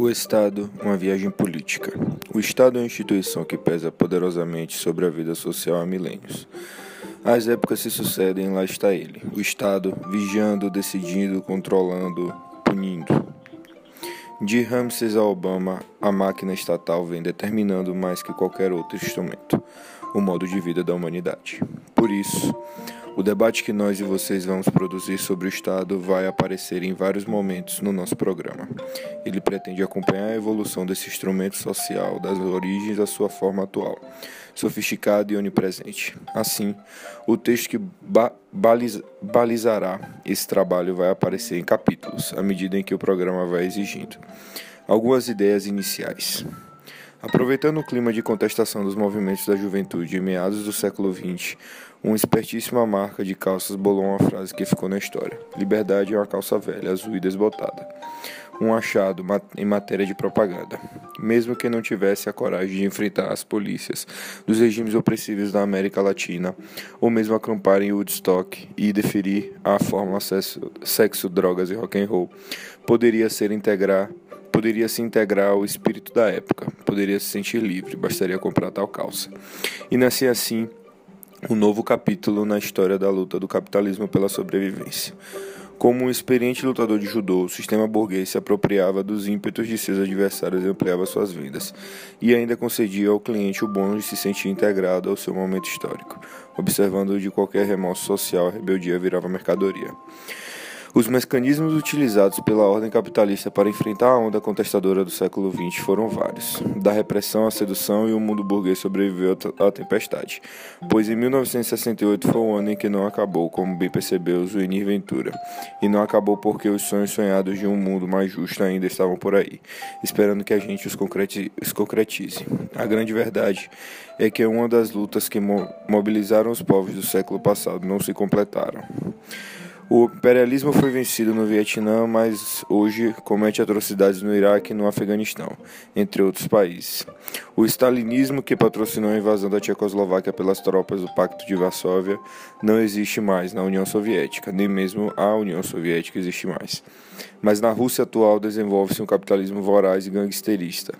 O Estado, uma viagem política. O Estado é uma instituição que pesa poderosamente sobre a vida social há milênios. As épocas se sucedem, lá está ele, o Estado, vigiando, decidindo, controlando, punindo. De Ramses a Obama, a máquina estatal vem determinando mais que qualquer outro instrumento o modo de vida da humanidade. Por isso, o debate que nós e vocês vamos produzir sobre o Estado vai aparecer em vários momentos no nosso programa. Ele pretende acompanhar a evolução desse instrumento social, das origens à sua forma atual, sofisticado e onipresente. Assim, o texto que ba baliz balizará esse trabalho vai aparecer em capítulos, à medida em que o programa vai exigindo. Algumas ideias iniciais. Aproveitando o clima de contestação dos movimentos da juventude em meados do século XX, uma espertíssima marca de calças bolou uma frase que ficou na história: Liberdade é uma calça velha, azul e desbotada. Um achado em matéria de propaganda. Mesmo que não tivesse a coragem de enfrentar as polícias dos regimes opressivos da América Latina, ou mesmo acampar em Woodstock e deferir a fórmula sexo, sexo drogas e rock and roll, poderia ser integrar poderia se integrar ao espírito da época, poderia se sentir livre, bastaria comprar tal calça. E nascia assim um novo capítulo na história da luta do capitalismo pela sobrevivência. Como um experiente lutador de judô, o sistema burguês se apropriava dos ímpetos de seus adversários e ampliava suas vendas, e ainda concedia ao cliente o bônus de se sentir integrado ao seu momento histórico. Observando de qualquer remorso social, a rebeldia virava mercadoria. Os mecanismos utilizados pela ordem capitalista para enfrentar a onda contestadora do século XX foram vários. Da repressão à sedução e o mundo burguês sobreviveu à tempestade, pois em 1968 foi o ano em que não acabou, como bem percebeu Zuenir Ventura, e não acabou porque os sonhos sonhados de um mundo mais justo ainda estavam por aí, esperando que a gente os, concretize. A grande verdade é que uma das lutas que mobilizaram os povos do século passado não se completaram. O imperialismo foi vencido no Vietnã, mas hoje comete atrocidades no Iraque e no Afeganistão, entre outros países. O stalinismo, que patrocinou a invasão da Tchecoslováquia pelas tropas do Pacto de Varsóvia, não existe mais na União Soviética, nem mesmo a União Soviética existe mais. Mas na Rússia atual desenvolve-se um capitalismo voraz e gangsterista.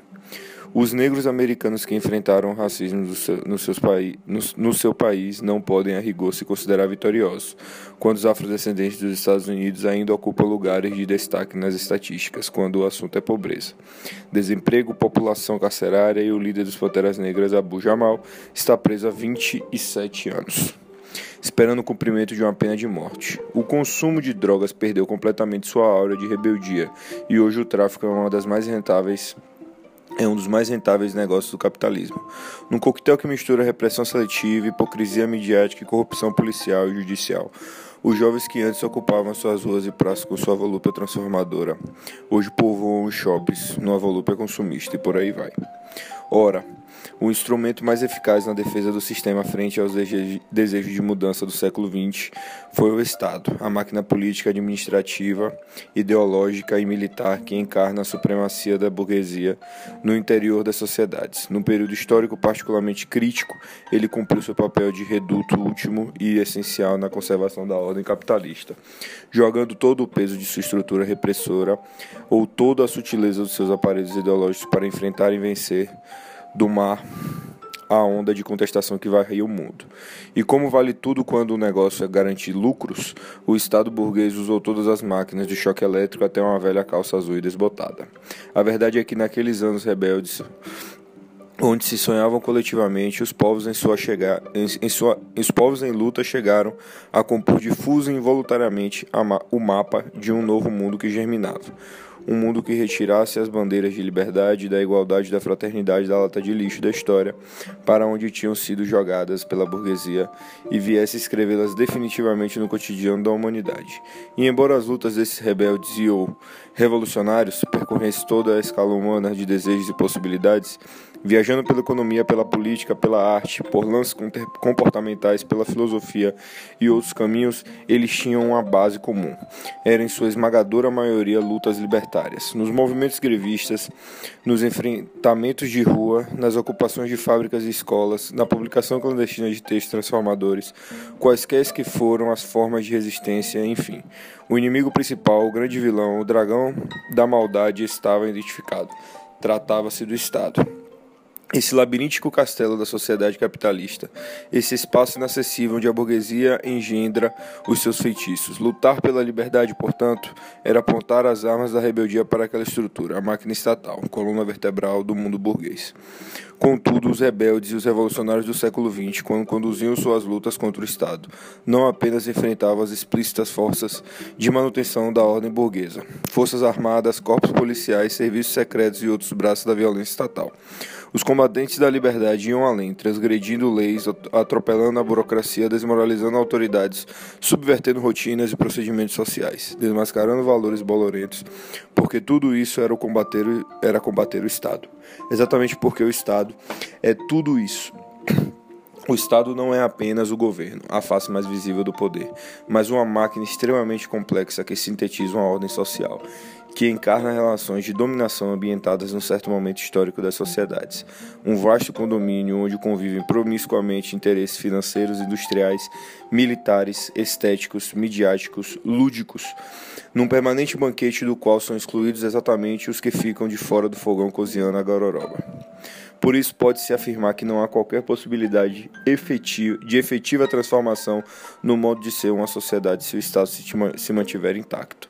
Os negros americanos que enfrentaram o racismo no seu, no, no seu país não podem, a rigor, se considerar vitoriosos, quando os afrodescendentes dos Estados Unidos ainda ocupam lugares de destaque nas estatísticas, quando o assunto é pobreza. Desemprego, população carcerária e o líder dos Panteras Negras, Abu Jamal, está preso há 27 anos esperando o cumprimento de uma pena de morte. O consumo de drogas perdeu completamente sua aura de rebeldia e hoje o tráfico é uma das mais rentáveis é um dos mais rentáveis negócios do capitalismo. Num coquetel que mistura repressão seletiva, hipocrisia midiática e corrupção policial e judicial. Os jovens que antes ocupavam suas ruas e praças com sua volúpia transformadora, hoje povoam os shoppings numa volúpia consumista e por aí vai. Ora, o instrumento mais eficaz na defesa do sistema frente aos desejos de mudança do século XX foi o Estado, a máquina política, administrativa, ideológica e militar que encarna a supremacia da burguesia no interior das sociedades. Num período histórico particularmente crítico, ele cumpriu seu papel de reduto último e essencial na conservação da ordem capitalista, jogando todo o peso de sua estrutura repressora ou toda a sutileza dos seus aparelhos ideológicos para enfrentar e vencer do mar a onda de contestação que varria o mundo. E como vale tudo quando o negócio é garantir lucros, o Estado burguês usou todas as máquinas de choque elétrico até uma velha calça azul e desbotada. A verdade é que naqueles anos rebeldes, onde se sonhavam coletivamente, os povos em sua em, em sua, os povos em luta chegaram a compor difuso e involuntariamente o mapa de um novo mundo que germinava um mundo que retirasse as bandeiras de liberdade, da igualdade, da fraternidade da lata de lixo da história para onde tinham sido jogadas pela burguesia e viesse escrevê-las definitivamente no cotidiano da humanidade. E embora as lutas desses rebeldes e ou revolucionários percorressem toda a escala humana de desejos e possibilidades, Viajando pela economia, pela política, pela arte, por lances comportamentais, pela filosofia e outros caminhos, eles tinham uma base comum. Eram em sua esmagadora maioria lutas libertárias. Nos movimentos grevistas, nos enfrentamentos de rua, nas ocupações de fábricas e escolas, na publicação clandestina de textos transformadores, quaisquer que foram as formas de resistência, enfim. O inimigo principal, o grande vilão, o dragão da maldade estava identificado. Tratava-se do Estado esse labiríntico castelo da sociedade capitalista, esse espaço inacessível onde a burguesia engendra os seus feitiços. Lutar pela liberdade, portanto, era apontar as armas da rebeldia para aquela estrutura, a máquina estatal, coluna vertebral do mundo burguês. Contudo, os rebeldes e os revolucionários do século XX, quando conduziam suas lutas contra o Estado, não apenas enfrentavam as explícitas forças de manutenção da ordem burguesa, forças armadas, corpos policiais, serviços secretos e outros braços da violência estatal os combatentes da liberdade iam além, transgredindo leis, atropelando a burocracia, desmoralizando autoridades, subvertendo rotinas e procedimentos sociais, desmascarando valores bolorentos, porque tudo isso era combater, era combater o Estado. Exatamente porque o Estado é tudo isso. O Estado não é apenas o governo, a face mais visível do poder, mas uma máquina extremamente complexa que sintetiza uma ordem social que encarna relações de dominação ambientadas num certo momento histórico das sociedades. Um vasto condomínio onde convivem promiscuamente interesses financeiros, industriais, militares, estéticos, midiáticos, lúdicos, num permanente banquete do qual são excluídos exatamente os que ficam de fora do fogão cozinhando a garoroba. Por isso, pode-se afirmar que não há qualquer possibilidade de efetiva transformação no modo de ser uma sociedade se o Estado se mantiver intacto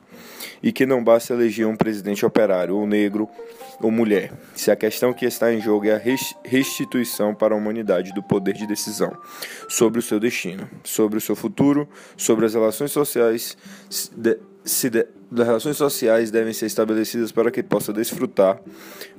e que não basta eleger um presidente operário, ou negro, ou mulher, se a questão que está em jogo é a restituição para a humanidade do poder de decisão sobre o seu destino, sobre o seu futuro, sobre as relações sociais se de, das relações sociais devem ser estabelecidas para que possa desfrutar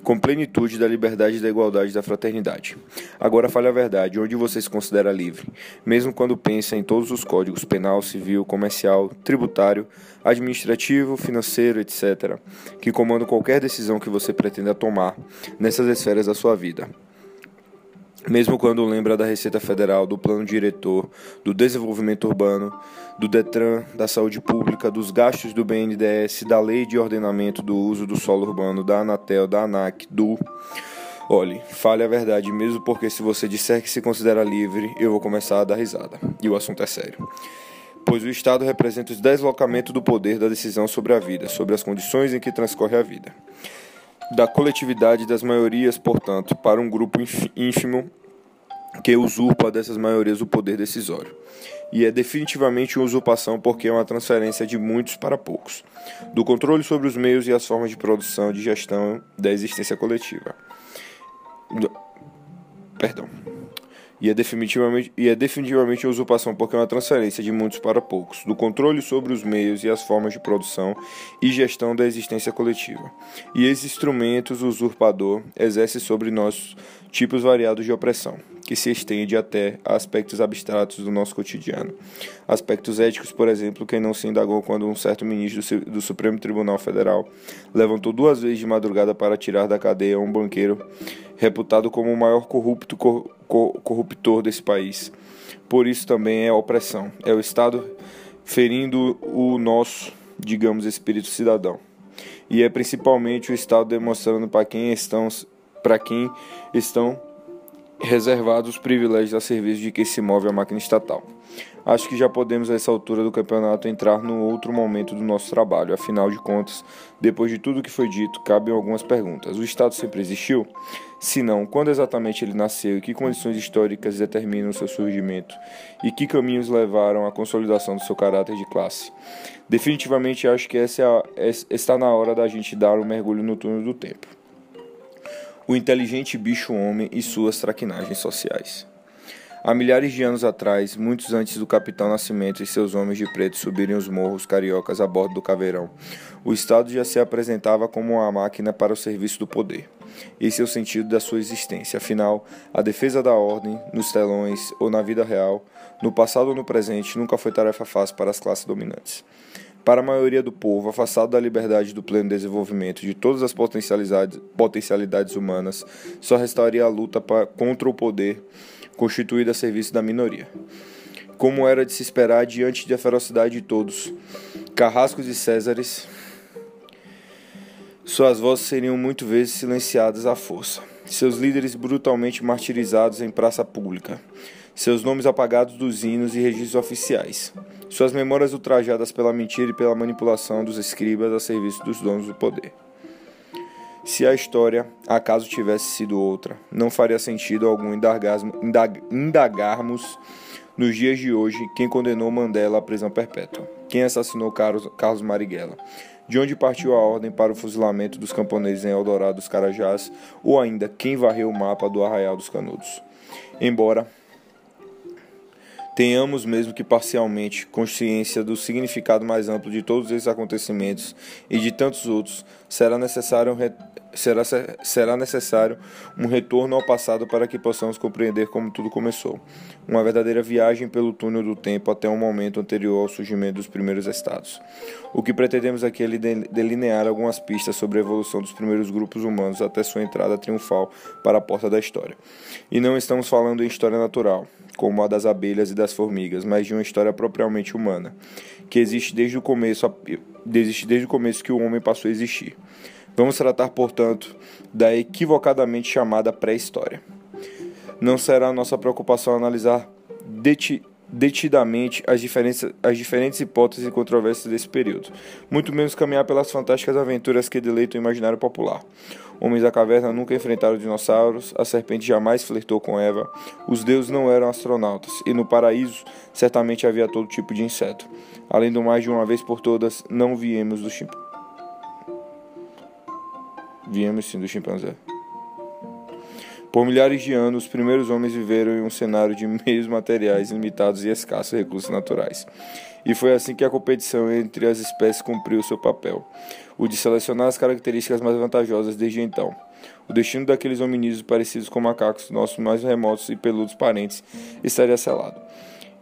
com plenitude da liberdade, da igualdade da fraternidade. Agora fale a verdade, onde você se considera livre, mesmo quando pensa em todos os códigos penal, civil, comercial, tributário, administrativo, financeiro, etc., que comandam qualquer decisão que você pretenda tomar nessas esferas da sua vida mesmo quando lembra da Receita Federal, do Plano Diretor, do Desenvolvimento Urbano, do Detran, da Saúde Pública, dos gastos do BNDES, da Lei de Ordenamento do Uso do Solo Urbano, da Anatel, da ANAC, do. Olhe, fale a verdade mesmo, porque se você disser que se considera livre, eu vou começar a dar risada. E o assunto é sério. Pois o Estado representa o deslocamento do poder da decisão sobre a vida, sobre as condições em que transcorre a vida da coletividade das maiorias, portanto, para um grupo ínfimo que usurpa dessas maiorias o poder decisório. E é definitivamente uma usurpação porque é uma transferência de muitos para poucos, do controle sobre os meios e as formas de produção e de gestão da existência coletiva. Perdão e é definitivamente, e é definitivamente usurpação porque é uma transferência de muitos para poucos, do controle sobre os meios e as formas de produção e gestão da existência coletiva. E esses instrumentos o usurpador exerce sobre nós tipos variados de opressão, que se estende até a aspectos abstratos do nosso cotidiano. Aspectos éticos, por exemplo, quem não se indagou quando um certo ministro do Supremo Tribunal Federal levantou duas vezes de madrugada para tirar da cadeia um banqueiro reputado como o maior corrupto corruptor desse país. Por isso também é opressão. É o Estado ferindo o nosso, digamos, espírito cidadão. E é principalmente o Estado demonstrando para quem estão para quem estão reservados os privilégios a serviço de que se move a máquina estatal. Acho que já podemos, a essa altura do campeonato, entrar no outro momento do nosso trabalho. Afinal de contas, depois de tudo que foi dito, cabem algumas perguntas. O Estado sempre existiu? Se não, quando exatamente ele nasceu e que condições históricas determinam o seu surgimento? E que caminhos levaram à consolidação do seu caráter de classe? Definitivamente acho que essa é a, está na hora da gente dar um mergulho no túnel do tempo. O inteligente bicho-homem e suas traquinagens sociais. Há milhares de anos atrás, muitos antes do Capitão Nascimento e seus homens de preto subirem os morros cariocas a bordo do caveirão, o Estado já se apresentava como uma máquina para o serviço do poder. Esse é o sentido da sua existência. Afinal, a defesa da ordem, nos telões ou na vida real, no passado ou no presente, nunca foi tarefa fácil para as classes dominantes. Para a maioria do povo, afastado da liberdade do pleno desenvolvimento de todas as potencialidades, potencialidades humanas, só restaria a luta pra, contra o poder constituído a serviço da minoria. Como era de se esperar diante da ferocidade de todos, carrascos e césares, suas vozes seriam muitas vezes silenciadas à força, seus líderes brutalmente martirizados em praça pública, seus nomes apagados dos hinos e registros oficiais, suas memórias ultrajadas pela mentira e pela manipulação dos escribas a serviço dos donos do poder. Se a história acaso tivesse sido outra, não faria sentido algum indagarmos nos dias de hoje quem condenou Mandela à prisão perpétua, quem assassinou Carlos Marighella, de onde partiu a ordem para o fuzilamento dos camponeses em Eldorado dos Carajás, ou ainda quem varreu o mapa do Arraial dos Canudos. Embora tenhamos mesmo que parcialmente consciência do significado mais amplo de todos esses acontecimentos e de tantos outros, será necessário, será, será necessário um retorno ao passado para que possamos compreender como tudo começou. Uma verdadeira viagem pelo túnel do tempo até um momento anterior ao surgimento dos primeiros estados. O que pretendemos aqui é delinear algumas pistas sobre a evolução dos primeiros grupos humanos até sua entrada triunfal para a porta da história. E não estamos falando em história natural como a das abelhas e das formigas, mas de uma história propriamente humana, que existe desde o começo, existe desde o começo que o homem passou a existir. Vamos tratar, portanto, da equivocadamente chamada pré-história. Não será nossa preocupação analisar deti detidamente as as diferentes hipóteses e controvérsias desse período, muito menos caminhar pelas fantásticas aventuras que deleitam o imaginário popular. Homens da caverna nunca enfrentaram dinossauros, a serpente jamais flertou com Eva, os deuses não eram astronautas, e no paraíso certamente havia todo tipo de inseto. Além do mais, de uma vez por todas, não viemos do chimpanzé. Viemos sim do chimpanzé. Por milhares de anos, os primeiros homens viveram em um cenário de meios materiais limitados e escassos recursos naturais. E foi assim que a competição entre as espécies cumpriu seu papel o de selecionar as características mais vantajosas desde então. O destino daqueles hominídeos parecidos com macacos, nossos mais remotos e peludos parentes, estaria selado.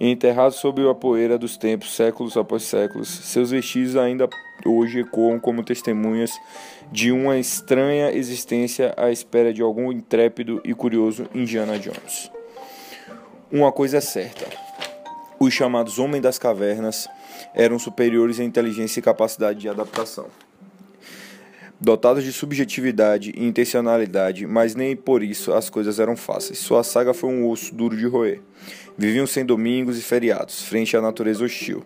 Enterrados sob a poeira dos tempos, séculos após séculos, seus vestígios ainda hoje ecoam como testemunhas de uma estranha existência à espera de algum intrépido e curioso Indiana Jones. Uma coisa é certa: os chamados Homens das Cavernas eram superiores em inteligência e capacidade de adaptação dotados de subjetividade e intencionalidade, mas nem por isso as coisas eram fáceis. Sua saga foi um osso duro de roer. Viviam sem domingos e feriados, frente à natureza hostil.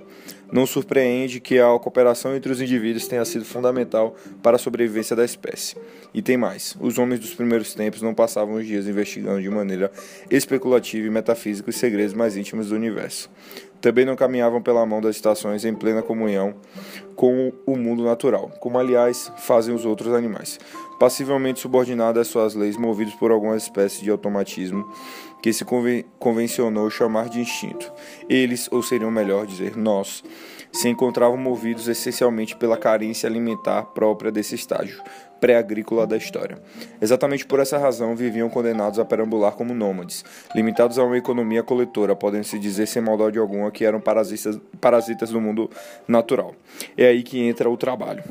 Não surpreende que a cooperação entre os indivíduos tenha sido fundamental para a sobrevivência da espécie. E tem mais: os homens dos primeiros tempos não passavam os dias investigando de maneira especulativa e metafísica os segredos mais íntimos do universo. Também não caminhavam pela mão das estações em plena comunhão com o mundo natural, como aliás fazem os outros animais, passivelmente subordinados às suas leis, movidos por alguma espécie de automatismo que se conven convencionou chamar de instinto. Eles, ou seriam melhor dizer, nós, se encontravam movidos essencialmente pela carência alimentar própria desse estágio pré-agrícola da história. Exatamente por essa razão viviam condenados a perambular como nômades, limitados a uma economia coletora, podem-se dizer sem maldade alguma que eram parasitas, parasitas do mundo natural. É aí que entra o trabalho,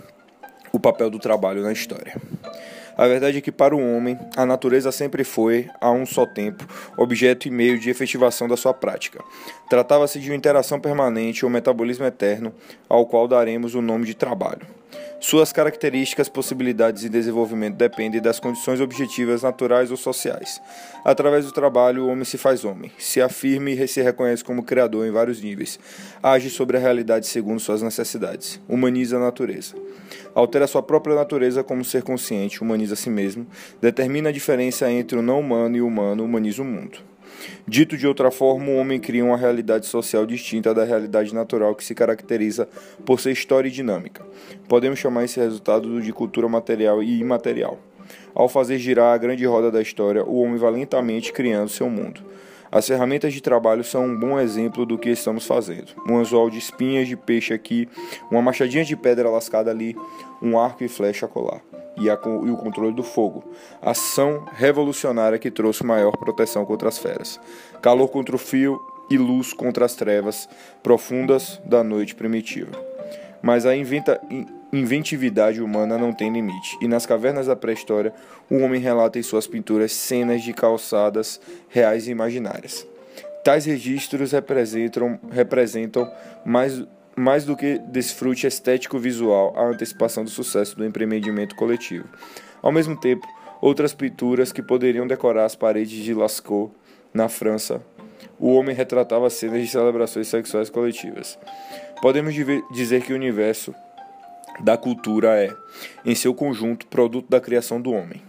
o papel do trabalho na história. A verdade é que para o homem, a natureza sempre foi, a um só tempo, objeto e meio de efetivação da sua prática. Tratava-se de uma interação permanente ou metabolismo eterno, ao qual daremos o nome de trabalho. Suas características, possibilidades e desenvolvimento dependem das condições objetivas naturais ou sociais. Através do trabalho, o homem se faz homem, se afirma e se reconhece como criador em vários níveis, age sobre a realidade segundo suas necessidades, humaniza a natureza. Altera sua própria natureza como ser consciente, humaniza a si mesmo, determina a diferença entre o não humano e o humano, humaniza o mundo. Dito de outra forma, o homem cria uma realidade social distinta da realidade natural que se caracteriza por ser história e dinâmica. Podemos chamar esse resultado de cultura material e imaterial. Ao fazer girar a grande roda da história, o homem vai lentamente criando seu mundo. As ferramentas de trabalho são um bom exemplo do que estamos fazendo. Um anzol de espinhas de peixe aqui, uma machadinha de pedra lascada ali, um arco e flecha colar e, a, e o controle do fogo. Ação revolucionária que trouxe maior proteção contra as feras. Calor contra o fio e luz contra as trevas profundas da noite primitiva. mas a inventa, inventividade humana não tem limite, e nas cavernas da pré-história, o homem relata em suas pinturas cenas de calçadas reais e imaginárias. Tais registros representam, representam mais, mais do que desfrute estético-visual a antecipação do sucesso do empreendimento coletivo. Ao mesmo tempo, outras pinturas que poderiam decorar as paredes de Lascaux, na França, o homem retratava cenas de celebrações sexuais coletivas. Podemos dizer que o universo da cultura é, em seu conjunto, produto da criação do homem.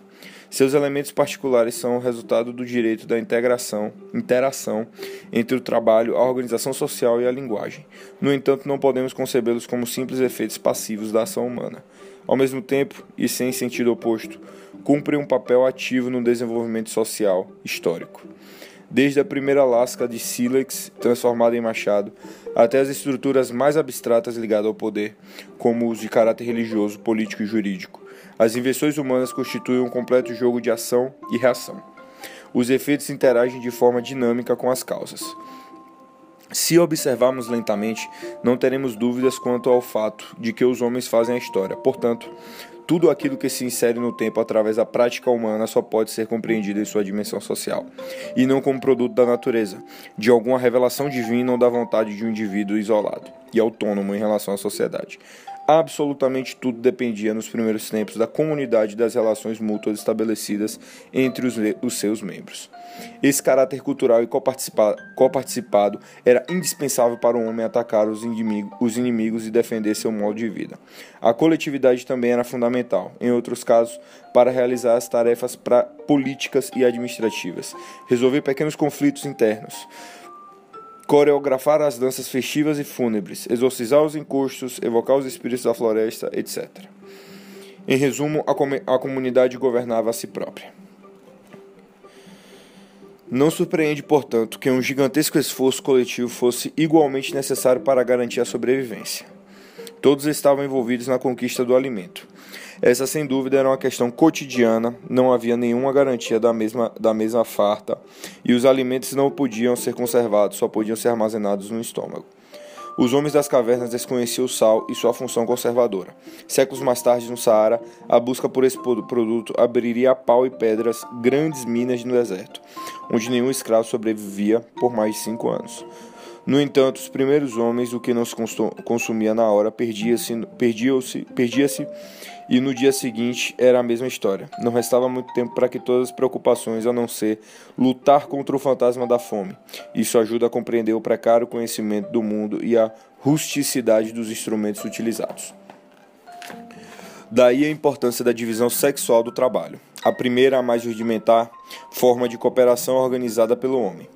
Seus elementos particulares são o resultado do direito da integração, interação entre o trabalho, a organização social e a linguagem. No entanto, não podemos concebê-los como simples efeitos passivos da ação humana. Ao mesmo tempo, e sem sentido oposto, cumprem um papel ativo no desenvolvimento social histórico desde a primeira lasca de sílex transformada em machado, até as estruturas mais abstratas ligadas ao poder, como os de caráter religioso, político e jurídico. As invenções humanas constituem um completo jogo de ação e reação. Os efeitos interagem de forma dinâmica com as causas. Se observarmos lentamente, não teremos dúvidas quanto ao fato de que os homens fazem a história. Portanto, tudo aquilo que se insere no tempo através da prática humana só pode ser compreendido em sua dimensão social, e não como produto da natureza, de alguma revelação divina ou da vontade de um indivíduo isolado e autônomo em relação à sociedade. Absolutamente tudo dependia nos primeiros tempos da comunidade das relações mútuas estabelecidas entre os, os seus membros. Esse caráter cultural e coparticipado era indispensável para o homem atacar os, inimigo, os inimigos e defender seu modo de vida. A coletividade também era fundamental, em outros casos, para realizar as tarefas pra, políticas e administrativas, resolver pequenos conflitos internos coreografar as danças festivas e fúnebres, exorcizar os encostos, evocar os espíritos da floresta, etc. Em resumo, a, com a comunidade governava a si própria. Não surpreende, portanto, que um gigantesco esforço coletivo fosse igualmente necessário para garantir a sobrevivência. Todos estavam envolvidos na conquista do alimento. Essa, sem dúvida, era uma questão cotidiana, não havia nenhuma garantia da mesma, da mesma farta, e os alimentos não podiam ser conservados, só podiam ser armazenados no estômago. Os homens das cavernas desconheciam o sal e sua função conservadora. Séculos mais tarde, no Saara, a busca por esse produto abriria a pau e pedras grandes minas no deserto, onde nenhum escravo sobrevivia por mais de cinco anos. No entanto, os primeiros homens, o que não se consumia na hora, perdia-se perdia perdia e no dia seguinte era a mesma história. Não restava muito tempo para que todas as preocupações, a não ser lutar contra o fantasma da fome. Isso ajuda a compreender o precário conhecimento do mundo e a rusticidade dos instrumentos utilizados. Daí a importância da divisão sexual do trabalho. A primeira, a mais rudimentar, forma de cooperação organizada pelo homem.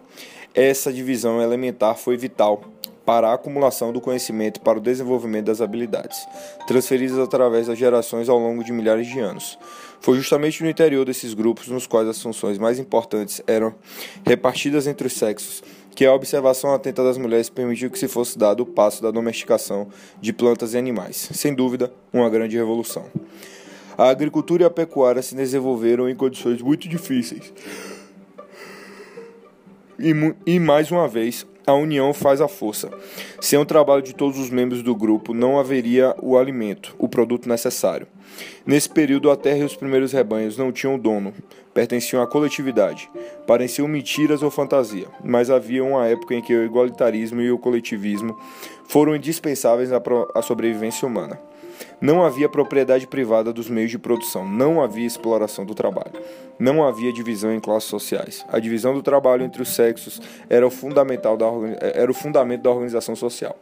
Essa divisão elementar foi vital para a acumulação do conhecimento para o desenvolvimento das habilidades, transferidas através das gerações ao longo de milhares de anos. Foi justamente no interior desses grupos nos quais as funções mais importantes eram repartidas entre os sexos que a observação atenta das mulheres permitiu que se fosse dado o passo da domesticação de plantas e animais. Sem dúvida, uma grande revolução. A agricultura e a pecuária se desenvolveram em condições muito difíceis. E, e mais uma vez, a união faz a força. Sem o trabalho de todos os membros do grupo, não haveria o alimento, o produto necessário. Nesse período, a terra e os primeiros rebanhos não tinham dono, pertenciam à coletividade. Pareciam mentiras ou fantasia, mas havia uma época em que o igualitarismo e o coletivismo foram indispensáveis à sobrevivência humana. Não havia propriedade privada dos meios de produção, não havia exploração do trabalho, não havia divisão em classes sociais. A divisão do trabalho entre os sexos era o, fundamental da, era o fundamento da organização social.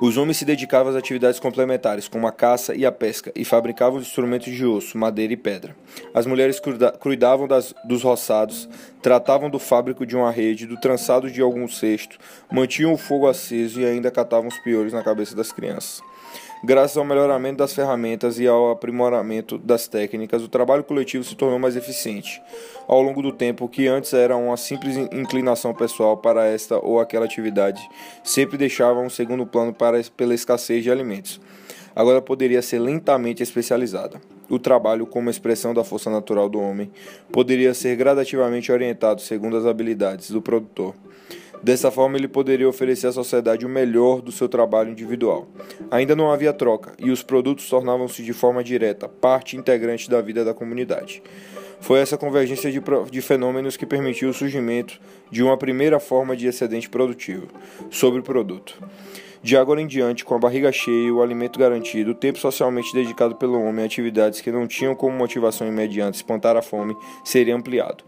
Os homens se dedicavam às atividades complementares, como a caça e a pesca, e fabricavam instrumentos de osso, madeira e pedra. As mulheres cuidavam das, dos roçados, tratavam do fábrico de uma rede, do trançado de algum cesto, mantinham o fogo aceso e ainda catavam os piolhos na cabeça das crianças. Graças ao melhoramento das ferramentas e ao aprimoramento das técnicas, o trabalho coletivo se tornou mais eficiente. Ao longo do tempo, que antes era uma simples inclinação pessoal para esta ou aquela atividade, sempre deixava um segundo plano para, pela escassez de alimentos. Agora poderia ser lentamente especializada. O trabalho, como expressão da força natural do homem, poderia ser gradativamente orientado segundo as habilidades do produtor. Dessa forma, ele poderia oferecer à sociedade o melhor do seu trabalho individual. Ainda não havia troca, e os produtos tornavam-se de forma direta parte integrante da vida da comunidade. Foi essa convergência de, de, fenômenos que permitiu o surgimento de uma primeira forma de excedente produtivo sobre o produto. De agora em diante, com a barriga cheia o alimento garantido, o tempo socialmente dedicado pelo homem a atividades que não tinham como motivação imediata espantar a fome seria ampliado.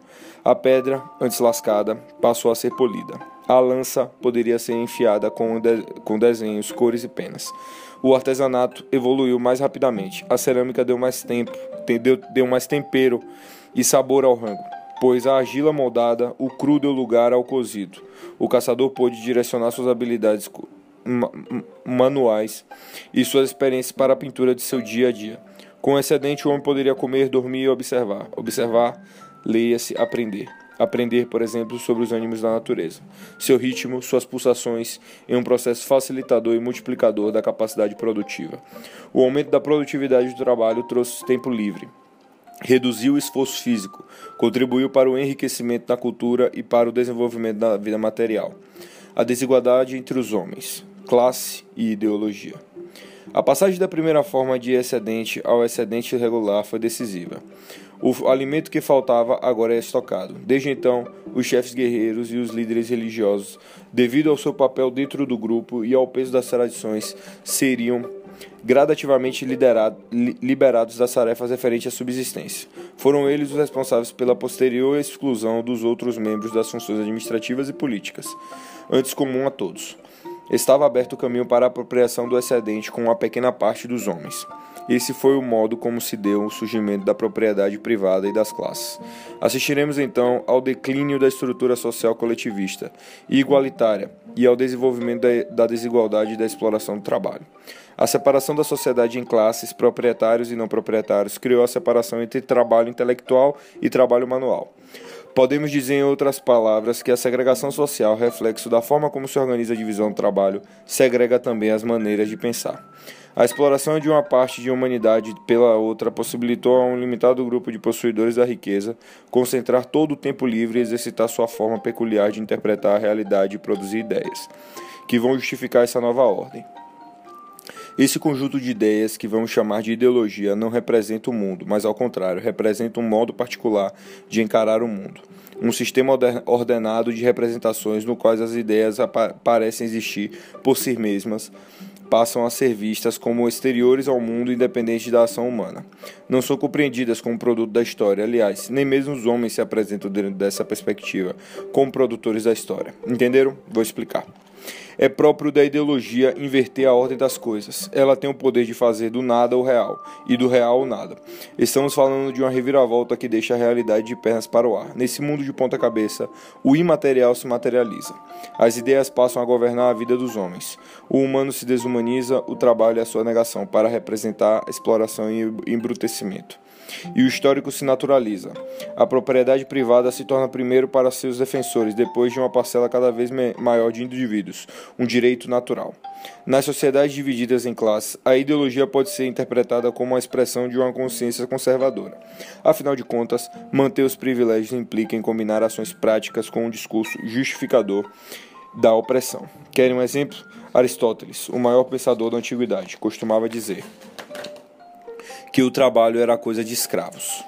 A pedra, antes lascada, passou a ser polida. A lança poderia ser enfiada com, de com desenhos, cores e penas. O artesanato evoluiu mais rapidamente. A cerâmica deu mais tempo, deu, deu mais tempero e sabor ao rango, pois a argila moldada, o cru deu lugar ao cozido. O caçador pôde direcionar suas habilidades manuais e suas experiências para a pintura de seu dia a dia. Com excedente, o homem poderia comer, dormir e observar. Observar, leia-se, aprender. Aprender, por exemplo, sobre os ânimos da natureza, seu ritmo, suas pulsações, em um processo facilitador e multiplicador da capacidade produtiva. O aumento da produtividade do trabalho trouxe tempo livre, reduziu o esforço físico, contribuiu para o enriquecimento da cultura e para o desenvolvimento da vida material. A desigualdade entre os homens, classe e ideologia. A passagem da primeira forma de excedente ao excedente regular foi decisiva. O alimento que faltava agora é estocado. Desde então, os chefes guerreiros e os líderes religiosos, devido ao seu papel dentro do grupo e ao peso das tradições, seriam gradativamente liberados das tarefas referentes à subsistência. Foram eles os responsáveis pela posterior exclusão dos outros membros das funções administrativas e políticas, antes comum a todos. Estava aberto o caminho para a apropriação do excedente com uma pequena parte dos homens. Esse foi o modo como se deu o surgimento da propriedade privada e das classes. Assistiremos então ao declínio da estrutura social coletivista e igualitária e ao desenvolvimento da desigualdade e da exploração do trabalho. A separação da sociedade em classes, proprietários e não proprietários, criou a separação entre trabalho intelectual e trabalho manual. Podemos dizer, em outras palavras, que a segregação social, reflexo da forma como se organiza a divisão do trabalho, segrega também as maneiras de pensar. A exploração de uma parte de humanidade pela outra possibilitou a um limitado grupo de possuidores da riqueza concentrar todo o tempo livre e exercitar sua forma peculiar de interpretar a realidade e produzir ideias, que vão justificar essa nova ordem. Esse conjunto de ideias, que vamos chamar de ideologia, não representa o mundo, mas ao contrário, representa um modo particular de encarar o mundo. Um sistema ordenado de representações no qual as ideias parecem existir por si mesmas, passam a ser vistas como exteriores ao mundo independente da ação humana. Não são compreendidas como produto da história, aliás, nem mesmo os homens se apresentam dentro dessa perspectiva como produtores da história. Entenderam? Vou explicar. É próprio da ideologia inverter a ordem das coisas. Ela tem o poder de fazer do nada o real e do real o nada. Estamos falando de uma reviravolta que deixa a realidade de pernas para o ar. Nesse mundo de ponta cabeça, o imaterial se materializa. As ideias passam a governar a vida dos homens. O humano se desumaniza, o trabalho é a sua negação para representar exploração e embrutecimento e o histórico se naturaliza. A propriedade privada se torna primeiro para seus defensores, depois de uma parcela cada vez maior de indivíduos, um direito natural. Nas sociedades divididas em classes, a ideologia pode ser interpretada como uma expressão de uma consciência conservadora. Afinal de contas, manter os privilégios implica em combinar ações práticas com um discurso justificador da opressão. Querem um exemplo? Aristóteles, o maior pensador da antiguidade, costumava dizer: que o trabalho era coisa de escravos.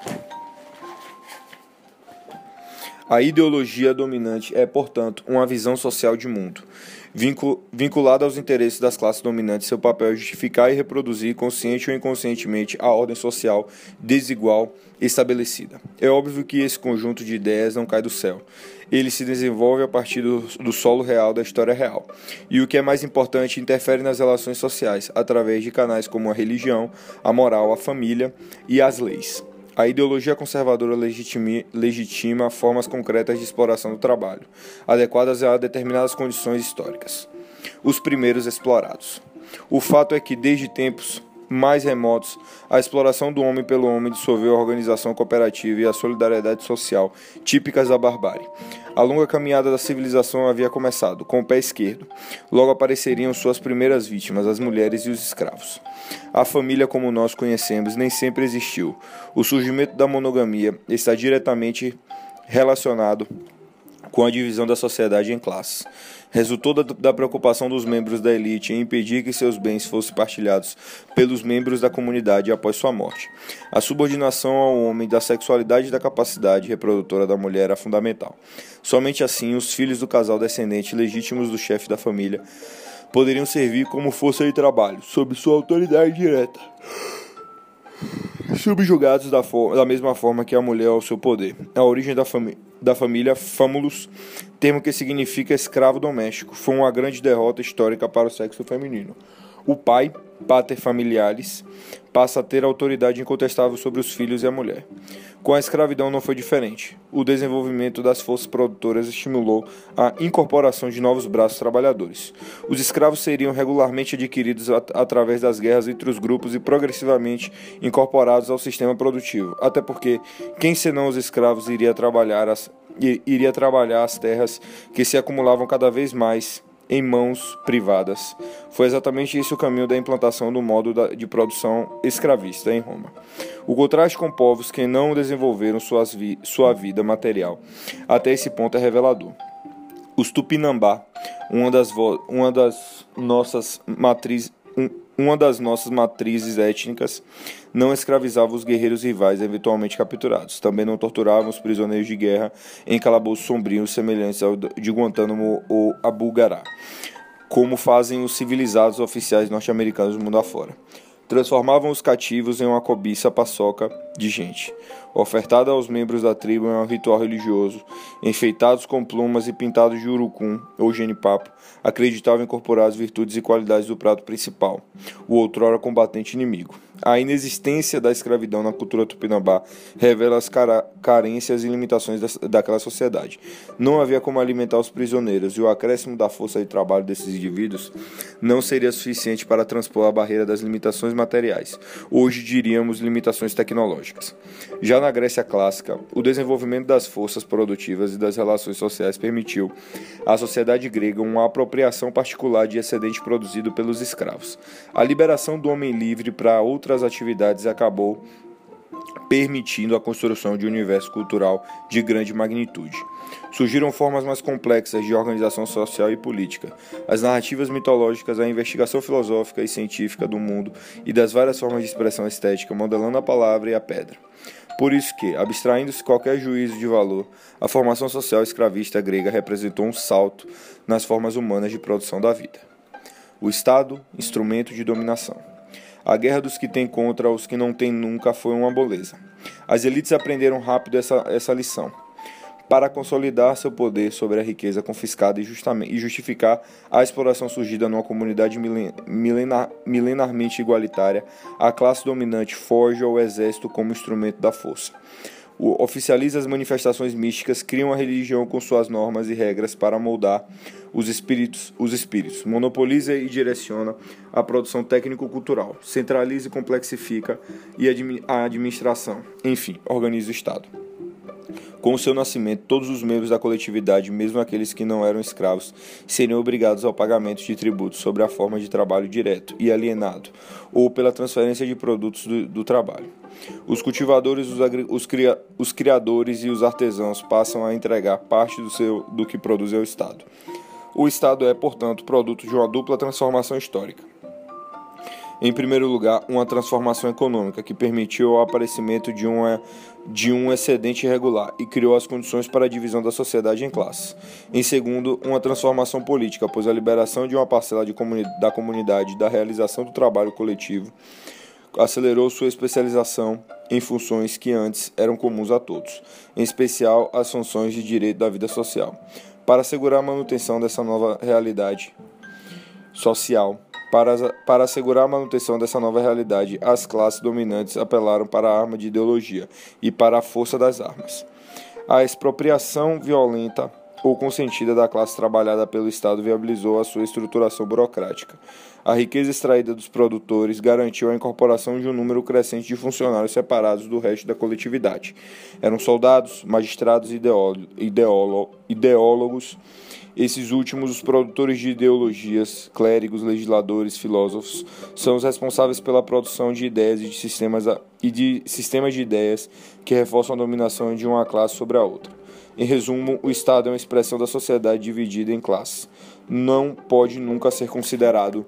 A ideologia dominante é, portanto, uma visão social de mundo. Vinculada aos interesses das classes dominantes, seu papel é justificar e reproduzir, consciente ou inconscientemente, a ordem social desigual estabelecida. É óbvio que esse conjunto de ideias não cai do céu. Ele se desenvolve a partir do, do solo real da história real. E o que é mais importante, interfere nas relações sociais, através de canais como a religião, a moral, a família e as leis. A ideologia conservadora legitima formas concretas de exploração do trabalho, adequadas a determinadas condições históricas. Os primeiros explorados. O fato é que, desde tempos mais remotos, a exploração do homem pelo homem dissolveu a organização cooperativa e a solidariedade social, típicas da barbárie. A longa caminhada da civilização havia começado, com o pé esquerdo. Logo apareceriam suas primeiras vítimas, as mulheres e os escravos. A família como nós conhecemos nem sempre existiu. O surgimento da monogamia está diretamente relacionado com a divisão da sociedade em classes. Resultou da, da, preocupação dos membros da elite em impedir que seus bens fossem partilhados pelos membros da comunidade após sua morte. A subordinação ao homem da sexualidade e da capacidade reprodutora da mulher era fundamental. Somente assim os filhos do casal descendente legítimos do chefe da família poderiam servir como força de trabalho, sob sua autoridade direta subjugados da, da, mesma forma que a mulher ao seu poder. A origem da, da família Famulus, termo que significa escravo doméstico, foi uma grande derrota histórica para o sexo feminino. O pai, pater familiares, passa a ter autoridade incontestável sobre os filhos e a mulher. Com a escravidão não foi diferente. O desenvolvimento das forças produtoras estimulou a incorporação de novos braços trabalhadores. Os escravos seriam regularmente adquiridos at através das guerras entre os grupos e progressivamente incorporados ao sistema produtivo, até porque quem senão os escravos iria trabalhar as, iria trabalhar as terras que se acumulavam cada vez mais em mãos privadas. Foi exatamente esse o caminho da implantação do modo de produção escravista em Roma. O contraste com povos que não desenvolveram vi sua vida material até esse ponto é revelador. Os Tupinambá, uma das, uma das nossas matrizes uma das nossas matrizes étnicas, não escravizava os guerreiros rivais eventualmente capturados. Também não torturava os prisioneiros de guerra em calabouços sombrios semelhantes ao de Guantánamo ou Abu Ghara, como fazem os civilizados oficiais norte-americanos do mundo afora transformavam os cativos em uma cobiça paçoca de gente, ofertada aos membros da tribo em um ritual religioso, enfeitados com plumas e pintados de urucum ou genipapo, acreditavam incorporar as virtudes e qualidades do prato principal, o outrora combatente inimigo. A inexistência da escravidão na cultura tupinambá revela as carências e limitações daquela sociedade. Não havia como alimentar os prisioneiros e o acréscimo da força de trabalho desses indivíduos não seria suficiente para transpor a barreira das limitações materiais. Hoje diríamos limitações tecnológicas. Já na Grécia clássica, o desenvolvimento das forças produtivas e das relações sociais permitiu à sociedade grega uma apropriação particular de excedente produzido pelos escravos. A liberação do homem livre para outras outras atividades acabou permitindo a construção de um universo cultural de grande magnitude. Surgiram formas mais complexas de organização social e política. As narrativas mitológicas, a investigação filosófica e científica do mundo e das várias formas de expressão estética, modelando a palavra e a pedra. Por isso que, abstraindo-se qualquer juízo de valor, a formação social escravista grega representou um salto nas formas humanas de produção da vida. O Estado, instrumento de dominação. A guerra dos que têm contra os que não têm nunca foi uma boleza. As elites aprenderam rápido essa, essa lição. Para consolidar seu poder sobre a riqueza confiscada e, e justificar a exploração surgida numa comunidade milen, milenar, milenarmente igualitária, a classe dominante forja o exército como instrumento da força oficializa as manifestações místicas, cria uma religião com suas normas e regras para moldar os espíritos, os espíritos, monopoliza e direciona a produção técnico-cultural, centraliza e complexifica e a administração, enfim, organiza o Estado. Com o seu nascimento, todos os membros da coletividade, mesmo aqueles que não eram escravos, seriam obrigados ao pagamento de tributos sobre a forma de trabalho direto e alienado, ou pela transferência de produtos do, do trabalho. Os cultivadores, os, os, cria, os, criadores e os artesãos passam a entregar parte do, seu, do que produz ao Estado. O Estado é, portanto, produto de uma dupla transformação histórica. Em primeiro lugar, uma transformação econômica que permitiu o aparecimento de, uma, de um excedente irregular e criou as condições para a divisão da sociedade em classes. Em segundo, uma transformação política, pois a liberação de uma parcela de comuni da comunidade da realização do trabalho coletivo acelerou sua especialização em funções que antes eram comuns a todos, em especial as funções de direito da vida social. Para assegurar a manutenção dessa nova realidade social, para, para assegurar a manutenção dessa nova realidade, as classes dominantes apelaram para a arma de ideologia e para a força das armas. A expropriação violenta ou consentida da classe trabalhada pelo Estado viabilizou a sua estruturação burocrática. A riqueza extraída dos produtores garantiu a incorporação de um número crescente de funcionários separados do resto da coletividade. Eram soldados, magistrados e ideólogos esses últimos, os produtores de ideologias, clérigos, legisladores, filósofos, são os responsáveis pela produção de ideias e de sistemas, e de sistemas de ideias que reforçam a dominação de uma classe sobre a outra. Em resumo, o Estado é uma expressão da sociedade dividida em classes. Não pode nunca ser considerado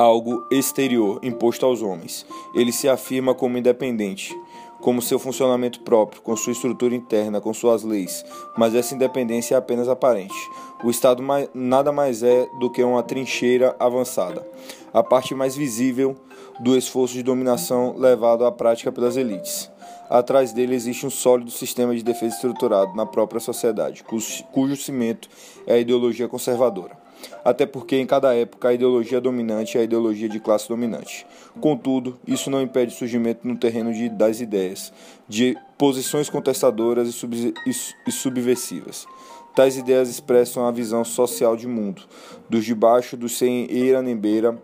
algo exterior imposto aos homens. Ele se afirma como independente, como seu funcionamento próprio, com sua estrutura interna, com suas leis, mas essa independência é apenas aparente. O Estado nada mais é do que uma trincheira avançada, a parte mais visível do esforço de dominação levado à prática pelas elites. Atrás dele existe um sólido sistema de defesa estruturado na própria sociedade, cujo cimento é a ideologia conservadora até porque em cada época a ideologia dominante é a ideologia de classe dominante. Contudo, isso não impede o surgimento no terreno de, das ideias, de posições contestadoras e, sub, e, e subversivas. Tais ideias expressam a visão social de mundo, dos de baixo, dos sem eira nem beira.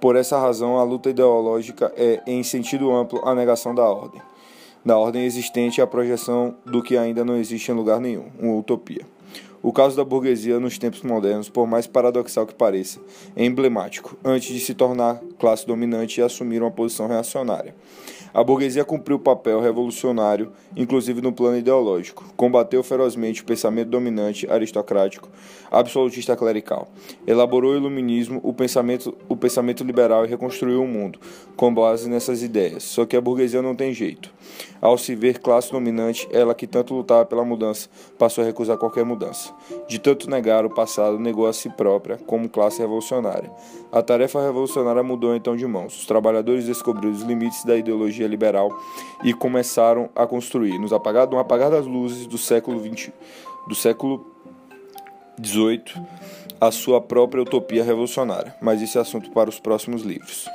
Por essa razão, a luta ideológica é, em sentido amplo, a negação da ordem. Da ordem existente e a projeção do que ainda não existe em lugar nenhum, uma utopia. O caso da burguesia nos tempos modernos, por mais paradoxal que pareça, é emblemático, antes de se tornar classe dominante e assumir uma posição reacionária. A burguesia cumpriu o papel revolucionário, inclusive no plano ideológico. Combateu ferozmente o pensamento dominante aristocrático, absolutista clerical. Elaborou o iluminismo, o pensamento, o pensamento liberal e reconstruiu o mundo, com base nessas ideias. Só que a burguesia não tem jeito. Ao se ver classe dominante, ela que tanto lutava pela mudança, passou a recusar qualquer mudança. De tanto negar o passado, negou a si própria como classe revolucionária. A tarefa revolucionária mudou então de mãos. Os trabalhadores descobriram os limites da ideologia liberal e começaram a construir, nos apagar, no apagar das luzes do século XX, do século XVIII, a sua própria utopia revolucionária. Mas esse é assunto para os próximos livros.